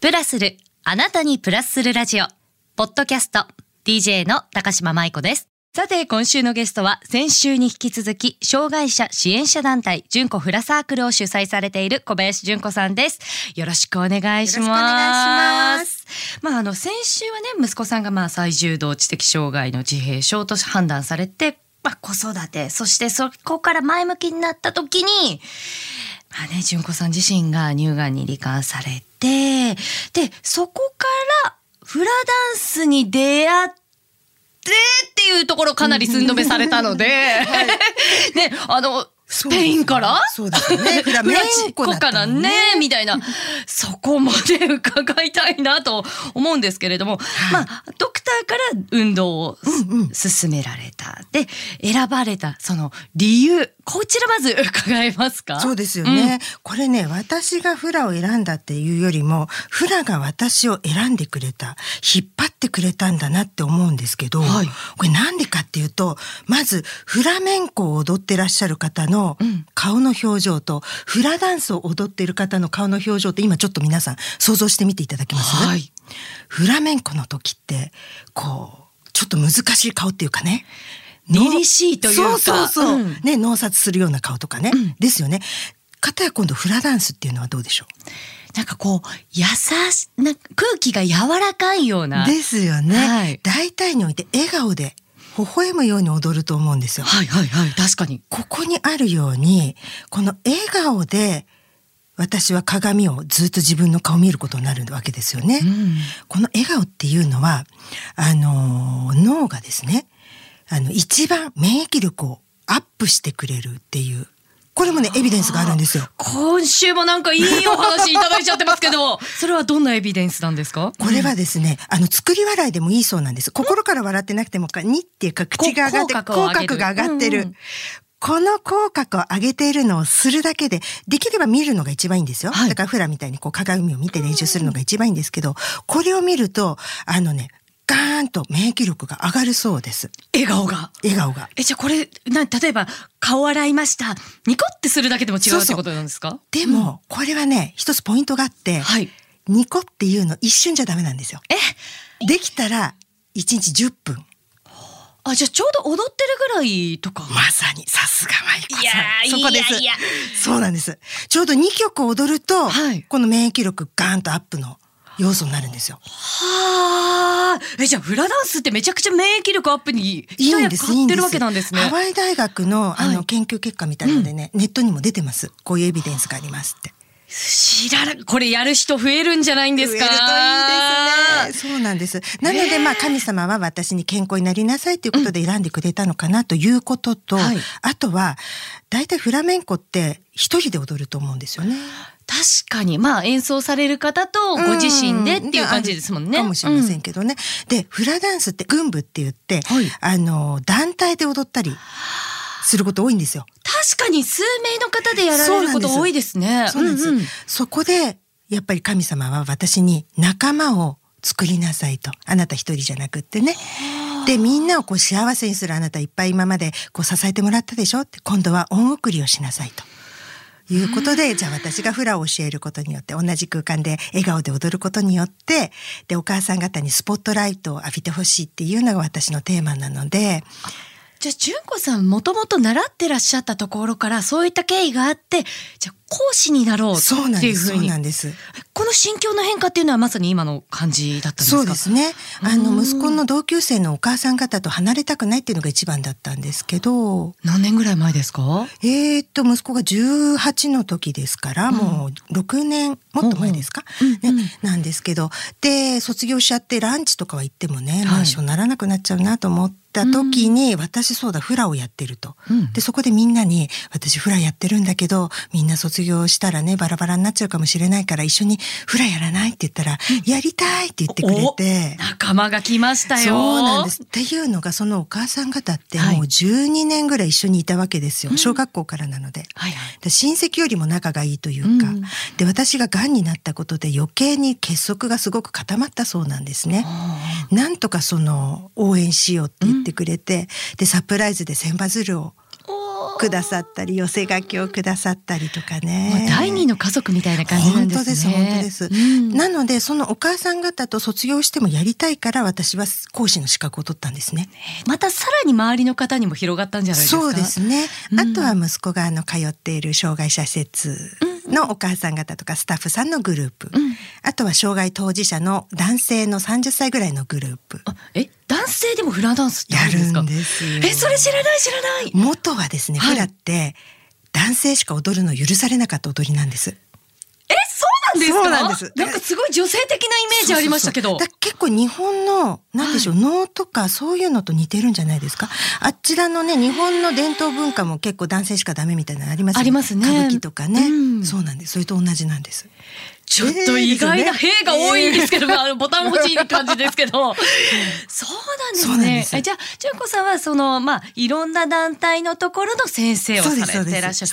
プラスる、あなたにプラスするラジオ。ポッドキャスト、DJ の高島舞子です。さて、今週のゲストは、先週に引き続き、障害者支援者団体、純子フラサークルを主催されている小林純子さんです。よろしくお願いします。よろしくお願いします。まあ、あの、先週はね、息子さんがまあ、最重度知的障害の自閉症と判断されて、まあ、子育て、そしてそこから前向きになった時に、まあね、純子さん自身が乳がんに罹患されて、で、そこからフラダンスに出会って、っていうところかなり寸止めされたので、ね、あの、スペインから？そうですよね。フラメンコからね、みたいな、そこまで伺いたいなと思うんですけれども、まあ、ドクターから運動をす勧められた。で、選ばれた、その理由、こちらまず伺えますか？そうですよね、これね私がフラを選んだっていうよりもフラが私を選んでくれた引っ張ってくれたんだなって思うんですけど、はい。これなんでかっていうとまずフラメンコを踊ってらっしゃる方の顔の表情と、フラダンスを踊っている方の顔の表情って今ちょっと皆さん想像してみていただけます、はい。フラメンコの時ってこうちょっと難しい顔っていうかね凛々しいというか。そうそうね脳殺するような顔とかね、ですよね。片や今度フラダンスっていうのはどうでしょなんかこう、優し、な空気が柔らかいような。うですよね、はい。大体において笑顔で微笑むように踊ると思うんですよ。はいはいはい、確かに。ここにあるようにこの笑顔で私は鏡をずっと自分の顔を見ることになるわけですよね、うん。この笑顔っていうのはあのー脳がですねあの一番免疫力をアップしてくれるっていうこれもねエビデンスがあるんですよ。今週もなんかいいお話いただいちゃってますけど、それはどんなエビデンスなんですか？これはですね、あの、作り笑いでもいいそうなんです。心から笑ってなくてもか、にっていうか、口が上がって、口角が上がってる。うんうん。この口角を上げているのをするだけで、できれば見るのが一番いいんですよ。はい。だからフラみたいにこう鏡を見て練習するのが一番いいんですけど、これを見ると、あのね、ガーンと免疫力が上がるそうです。笑顔が。笑顔が。え、じゃあこれ、な、例えば、顔洗いました。ニコってするだけでも違うってことなんですか？でも、これはね、一つポイントがあって、はい。ニコっていうの一瞬じゃダメなんですよ。え、できたら、1日10分。あ、じゃあちょうど踊ってるぐらいとか。まさに、さすがマイコさん。いやーそこです。いやいやそうなんです。ちょうど2曲踊ると、はいこの免疫力ガーンとアップの要素になるんですよ。はあ。え、じゃあフラダンスってめちゃくちゃ免疫力アップにい一役いんです、い買ってるいんです。わけなんですね。ハワイ大学のあの、はい研究結果みたいのでね、ネットにも出てます。こういうエビデンスがありますって。知らなこれやる人増えるんじゃないんですか？増えるといいですね。そうなんです。なので、まあ、神様は私に健康になりなさいということで選んでくれたのかなということと、はいあとは、大体フラメンコって一人で踊ると思うんですよね。確かにまあ演奏される方とご自身でっていう感じですもんね。かもしれませんけけどね。で、フラダンスって軍部って言って、はいあの、団体で踊ったりすること多いんですよ。確かに数名の方でやられること多いですね。そうなんです。うんうんそこで、やっぱり神様は私に仲間を作りなさいと。あなた一人じゃなくってね。で、みんなをこう幸せにするあなたいっぱい今までこう支えてもらったでしょって、今度は恩送りをしなさいと。いうことで、じゃあ私がフラを教えることによって、同じ空間で笑顔で踊ることによって、で、お母さん方にスポットライトを浴びてほしいっていうのが私のテーマなので、じゃあ純子さんもともと習ってらっしゃったところからそういった経緯があってじゃあ講師になろうってそうなんです。そういうふうになんです。この心境の変化っていうのはまさに今の感じだったんですか？そうですね。あの、息子の同級生のお母さん方と離れたくないっていうのが一番だったんですけど、何年ぐらい前ですか？えーっと、息子が18の時ですから、もう6年、もっと前ですか、ね、なんですけど、で、卒業しちゃってランチとかは行ってもね、はい。まあ一緒にならなくなっちゃうなと思った時に、私そうだ、フラをやってると。うんで、そこでみんなに、私フラやってるんだけど、みんな卒業したらね、バラバラになっちゃうかもしれないから、一緒にフラやらないって言ったら、やりたいって言ってくれて。お仲間が来ましたよそうなんです。っていうのが、そのお母さん方ってはいもう12年ぐらい一緒にいたわけですよ。小学校からなので。はいはいで親戚よりも仲がいいというか、うんで私が癌になったことで余計に結束がすごく固まったそうなんですね。なんとかその応援しようって言ってくれて、でサプライズで千羽鶴をくださったり寄せ書きをくださったりとかもねう。第二の家族みたいな感じなんですね。本当です本当ですうんなのでそのお母さん方と卒業してもやりたいから私は講師の資格を取ったんですね。またさらに周りの方にも広がったんじゃないですか？そうですね。うんあとは息子があの通っている障害者施設のお母さん方とかスタッフさんのグループ、うんあとは障害当事者の男性の30歳ぐらいのグループあえ男性でもフラダンスやるるんですよ。えそれ知らない知らない。元はですね、はいフラって男性しか踊るの許されなかった踊りなんです。えそうなんですか？そうなんですなんかすごい女性的なイメージありましたけど。そうそうそう構日本のなんでしょう、能とかそういうのと似てるんじゃないですか？あちらのね日本の伝統文化も結構男性しかダメみたいなのありますよありますね。歌舞伎とかね、うん。そうなんです。それと同じなんです。ちょっと意外な「へ」が多いんですけど、あのボタン欲しい感じですけど。そうなんですね。えじゃあ、純子さんはそのまあいろんな団体のところの先生をされてらっしゃる。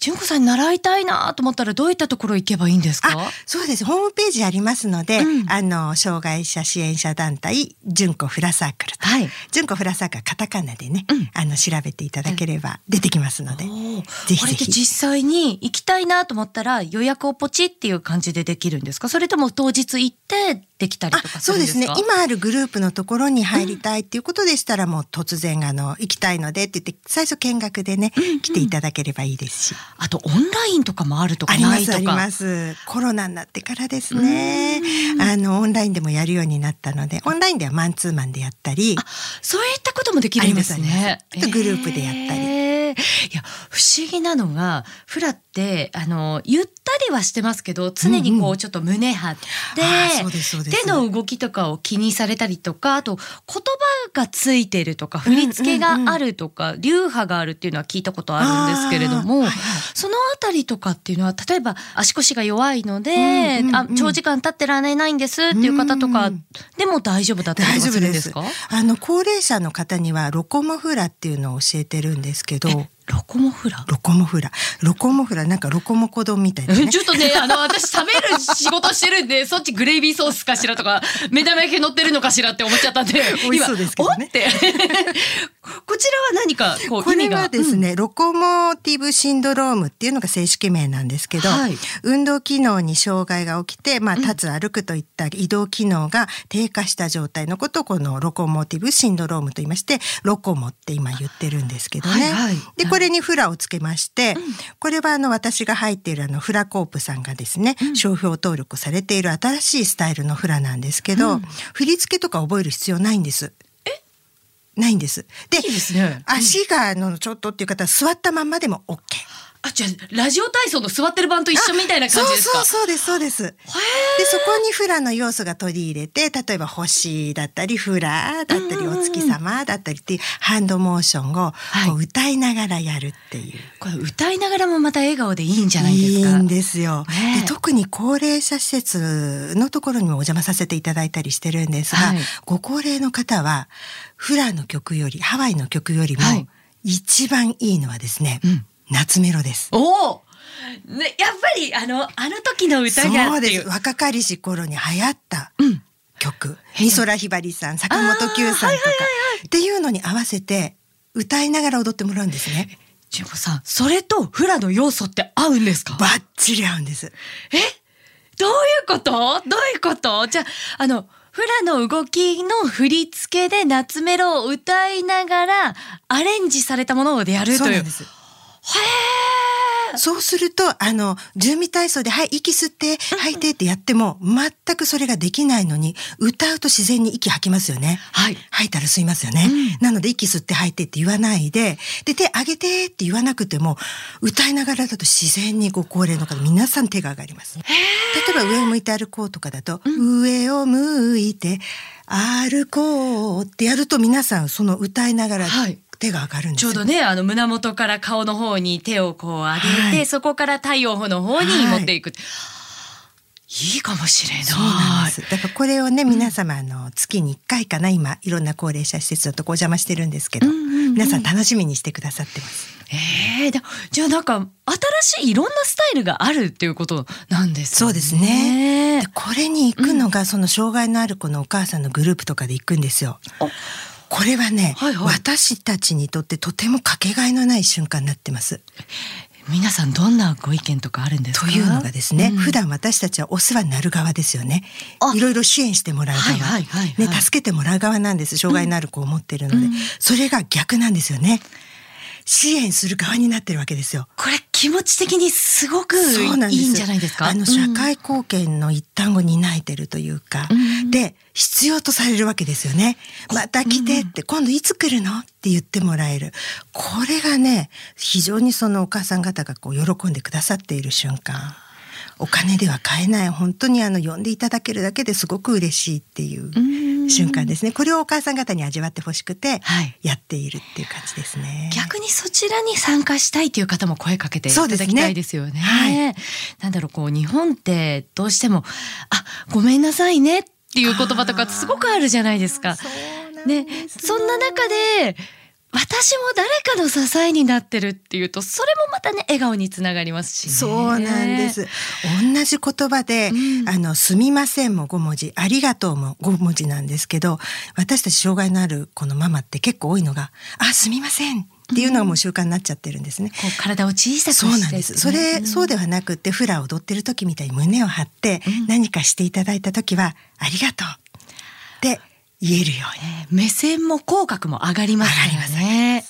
純子さんに習いたいなと思ったらどういったところ行けばいいんですか？あそうです。ホームページありますので、うん。あの障害者支援者団体純子フラサークルと。はい。純子フラサークルはカタカナでね、うん。あの調べていただければ出てきますので、おー。ぜひぜひ。これで実際に行きたいなと思ったら予約をポチっていう感じでできるんですか？それとも当日行ってできたりとかあそうするんでか？ですすね。今あるグループのところに入りたいっていうことでしたら、もう突然あの行きたいのでって言って最初見学でね、来ていただければいいですしあとオンラインとかもあるとかないとか。ますあります。コロナになってからですね。あのオンラインでもやるようになったのでオンラインではマンツーマンでやったり。そういったこともできるんですね。あとグループでやったり。えー。いや不思議なのがフラってあのゆったりはしてますけど常にこうんううちょっと胸張って、うですそうです。手の動きとかを気にされたりとかあと言葉がついてるとか振り付けがあるとか、流派があるっていうのは聞いたことあるんですけれども、はいはい。そのあたりとかっていうのは例えば足腰が弱いので、うんうんうんあ長時間立ってられないんですっていう方とかうんでも大丈夫だったりするんですす。かあの高齢者の方にはロコモフラっていうのを教えてるんですけどえロコモフラ？ロコモフラ。ロコモフラなんかロコモコ丼みたいなね。ちょっとね、あの、私食べる仕事してるんで、そっちグレイビーソースかしらとか、目玉焼き乗ってるのかしらって思っちゃったんで、美味しそうですけどね。こちらは何か、こう、こ意味が？れはですね、ロコモティブシンドロームっていうのが正式名なんですけど、はい。運動機能に障害が起きて、まあ、立つ、歩くといった移動機能が低下した状態のことをこのロコモティブシンドロームと言いまして、ロコモって今言ってるんですけどね。はいはい。で、これにフラをつけまして、これはあの私が入っているあのフラコープさんがですね、商標登録されている新しいスタイルのフラなんですけど、振り付けとか覚える必要ないんです。ないんです。でいいですね。足があのちょっとっていう方は座ったまんまでも OK。あ、じゃあラジオ体操の座ってる版と一緒みたいな感じですか？そうそうそうですそうです。でそこにフラの要素が取り入れて例えば星だったりフラだったりお月様だったりっていうハンドモーションをはいこう歌いながらやるっていう。これ歌いながらもまた笑顔でいいんじゃないですか？いいんですよ、で特に高齢者施設のところにもお邪魔させていただいたりしてるんですが、はいご高齢の方はフラの曲よりハワイの曲よりもはい一番いいのはですね、うん夏メロです。おお。ね、やっぱりあのあの時の歌がそう。です若かりし頃に流行ったうん。曲へえ美空ひばりさん坂本九さんとかっていうのに合わせて歌いながら踊ってもらうんですね。純子さん、それとフラの要素って合うんですか？バッチリ合うんです。え？どういうこと？どういうこと？じゃあ、あの、フラの動きの振り付けで夏メロを歌いながらアレンジされたものをやるという。そうなんです。そうすると、あの、準備体操で、はい、息吸って、吐いてってやっても、全くそれができないのに、歌うと自然に息吐きますよね。はい。吐いたら吸いますよね。うんなので、息吸って吐いてって言わないで、で、手上げてって言わなくても、歌いながらだと自然にご高齢の方、皆さん手が上がります。例えば、上を向いて歩こうとかだと、上を向いて歩こうってやると、皆さん、その歌いながらはい手が上がるんですよ。ちょうどね、あの胸元から顔の方に手をこう上げて、はいそこから太陽の方に持っていく。い、いかもしれない。そうなんです。だからこれをね、皆様あの月に1回かな今いろんな高齢者施設のとこお邪魔してるんですけど、うんうんうん皆さん楽しみにしてくださってます。ええでじゃあなんか新しいいろんなスタイルがあるっていうことなんですそうですね。でこれに行くのが、その障害のある子のお母さんのグループとかで行くんですよ。これはね、はいはい。私たちにとってとてもかけがえのない瞬間になってます。皆さんどんなご意見とかあるんですか？というのがですね、うん。普段私たちはお世話になる側ですよね。あ。いろいろ支援してもらう側、はいはいね、助けてもらう側なんです。障害のある子を持ってるので、うん。それが逆なんですよね。支援する側になってるわけですよ。これ気持ち的にすごくいいんじゃないですか？あの社会貢献の一端を担えてるというか、うんで必要とされるわけですよね。また来てって、今度いつ来るのって言ってもらえる。これがね、非常にそのお母さん方がこう喜んでくださっている瞬間。お金では買えない本当にあの呼んでいただけるだけですごく嬉しいっていううん瞬間ですね。これをお母さん方に味わってほしくてはいやっているっていう感じですね。逆にそちらに参加したいという方も声かけていただきたいですよね。はいなんだろうこう日本ってどうしてもあごめんなさいねっていう言葉とかすごくあるじゃないですか。そねそんな中で私も誰かの支えになってるっていうとそれもまたね笑顔につながりますし、ね、そうなんで。す。同じ言葉で、うんあの、すみませんも5文字、ありがとうも5文字なんですけど、私たち障害のある子のママって結構多いのが、あ、すみませんっていうのがもう習慣になっちゃってるんですね。こう体を小さくそうなんです。それ、そうでではなくって、フラ踊ってる時みたいに胸を張って、うん。何かしていただいた時は、ありがとうって言えるように。目線も口角も上がりますから上がりね。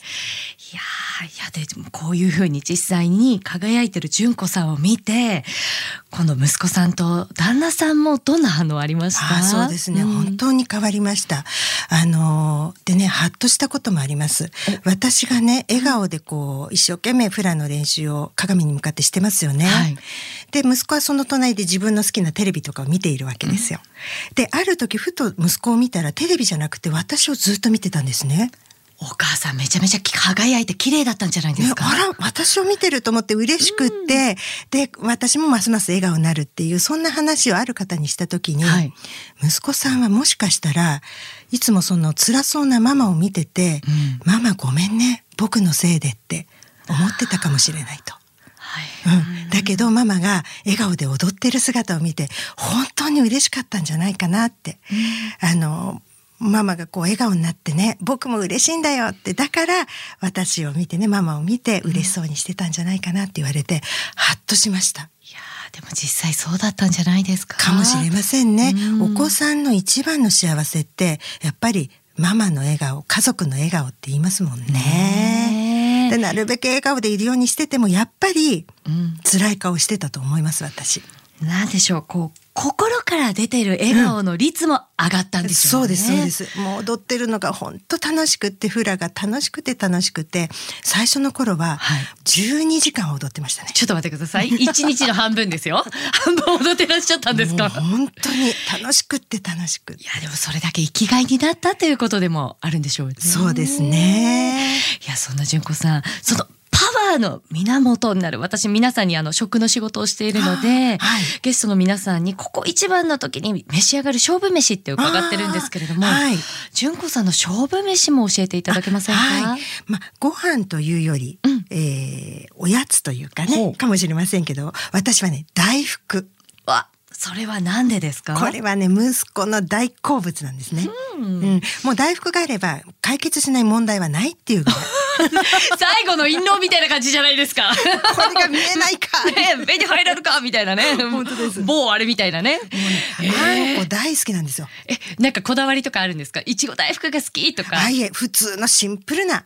いやーいやでもこういうふうに実際に輝いてる純子さんを見て今度息子さんと旦那さんもどんな反応ありました？ああそうですね、ん。本当に変わりましたあのでねハッとしたこともあります。私がね笑顔でこう一生懸命フラの練習を鏡に向かってしてますよね、はい。で息子はその隣で自分の好きなテレビとかを見ているわけですよ、である時ふと息子を見たらテレビじゃなくて私をずっと見てたんですねお母さんめちゃめちゃ輝いて綺麗だったんじゃないですか、ねあら私を見てると思って嬉しくって、で私もますます笑顔になるっていうそんな話をある方にした時に、はい。息子さんはもしかしたらいつもその辛そうなママを見てて「ママごめんね僕のせいで」って思ってたかもしれないと。はい。うん、だけどママが笑顔で踊ってる姿を見て本当に嬉しかったんじゃないかなって、あのママがこう笑顔になってね僕も嬉しいんだよってだから私を見てねママを見て嬉しそうにしてたんじゃないかなって言われてハッとしました。いやーでも実際そうだったんじゃないですか？かもしれませんね、うんお子さんの一番の幸せってやっぱりママの笑顔家族の笑顔って言いますもんね。ねでなるべく笑顔でいるようにしててもやっぱりうん辛い顔してたと思います私。なんでしょうこう心から出てる笑顔の率も上がったんでしょね、そううですそうです。もう踊ってるのが本当楽しくってフラが楽しくて楽しくて最初の頃ははい。12時間踊ってましたね。ちょっと待ってください。一日の半分ですよ。半分踊ってらっしゃったんですか？本当に楽しくって楽しくいやでもそれだけ生きがいになったということでもあるんでしょうね。そうですね。いやそんな純子さんそのーの源になる。私皆さんにあの食の仕事をしているので、はい。ゲストの皆さんにここ一番の時に召し上がる勝負飯って伺ってるんですけれども、はい。純子さんの勝負飯も教えていただけませんか、はい。まあ、ご飯というより、うん。えーおやつというかね、かもしれませんけど、私はね、大福。わそれはなんでですか？これはね、息子の大好物なんですね。うん。うん、もう大福があれば解決しない問題はないっていうぐらい。最後の印籠みたいな感じじゃないですか。これが見えないか。ね、目に入らるかみたいなね。本当です某あれみたいなね。あんこ大好きなんですよ。え、なんかこだわりとかあるんですか？いちご大福が好きとか。あいえ、普通のシンプルな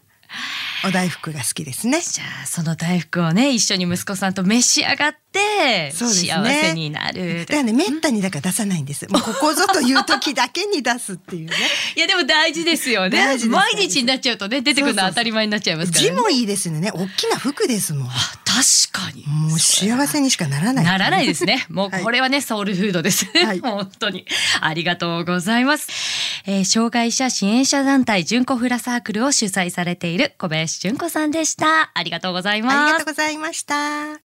お大福が好きですね。じゃあその大福をね一緒に息子さんと召し上がってね幸せになる。だからね、めったにだから出さないんです。もうここぞという時だけに出すっていうね。いやでも大事ですよね。毎日になっちゃうとね出てくるのは当たり前になっちゃいますから、ね。字もいいですよね。大きな服ですもん。確かに。もう幸せにしかならない。ならないですね。もうこれはね、ソウルフードです。はい 本当に。ありがとうございます。えー障害者支援者団体純子フラサークルを主催されている小林純子さんでした。ありがとうございます。ありがとうございました。